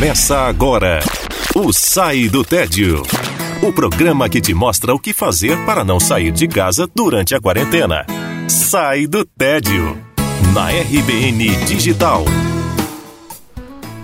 Começa agora o Sai do Tédio. O programa que te mostra o que fazer para não sair de casa durante a quarentena. Sai do Tédio. Na RBN Digital.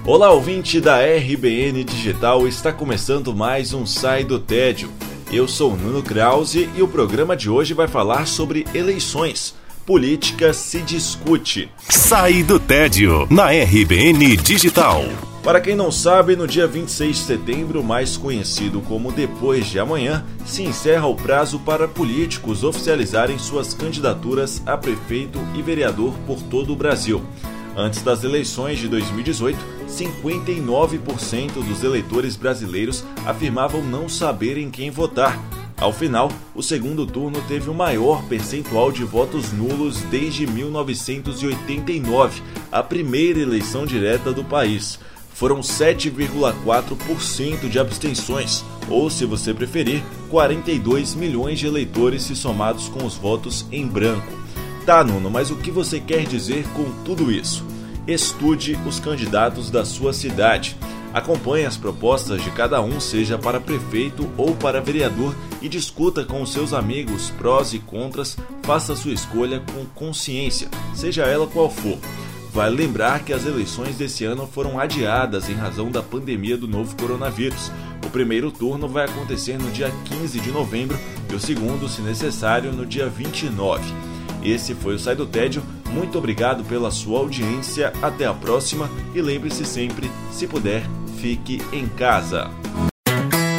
Olá, ouvinte da RBN Digital, está começando mais um Sai do Tédio. Eu sou Nuno Krause e o programa de hoje vai falar sobre eleições. Política se discute. Sai do Tédio, na RBN Digital. Para quem não sabe, no dia 26 de setembro, mais conhecido como depois de amanhã, se encerra o prazo para políticos oficializarem suas candidaturas a prefeito e vereador por todo o Brasil. Antes das eleições de 2018, 59% dos eleitores brasileiros afirmavam não saber em quem votar. Ao final, o segundo turno teve o maior percentual de votos nulos desde 1989, a primeira eleição direta do país foram 7,4% de abstenções, ou, se você preferir, 42 milhões de eleitores se somados com os votos em branco. Tá, Nuno, mas o que você quer dizer com tudo isso? Estude os candidatos da sua cidade. Acompanhe as propostas de cada um, seja para prefeito ou para vereador, e discuta com os seus amigos prós e contras. Faça sua escolha com consciência, seja ela qual for. Vale lembrar que as eleições desse ano foram adiadas em razão da pandemia do novo coronavírus. O primeiro turno vai acontecer no dia 15 de novembro e o segundo, se necessário, no dia 29. Esse foi o Sai do Tédio. Muito obrigado pela sua audiência. Até a próxima e lembre-se sempre, se puder, fique em casa.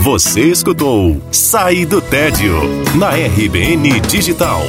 Você escutou Sai do Tédio na RBN Digital.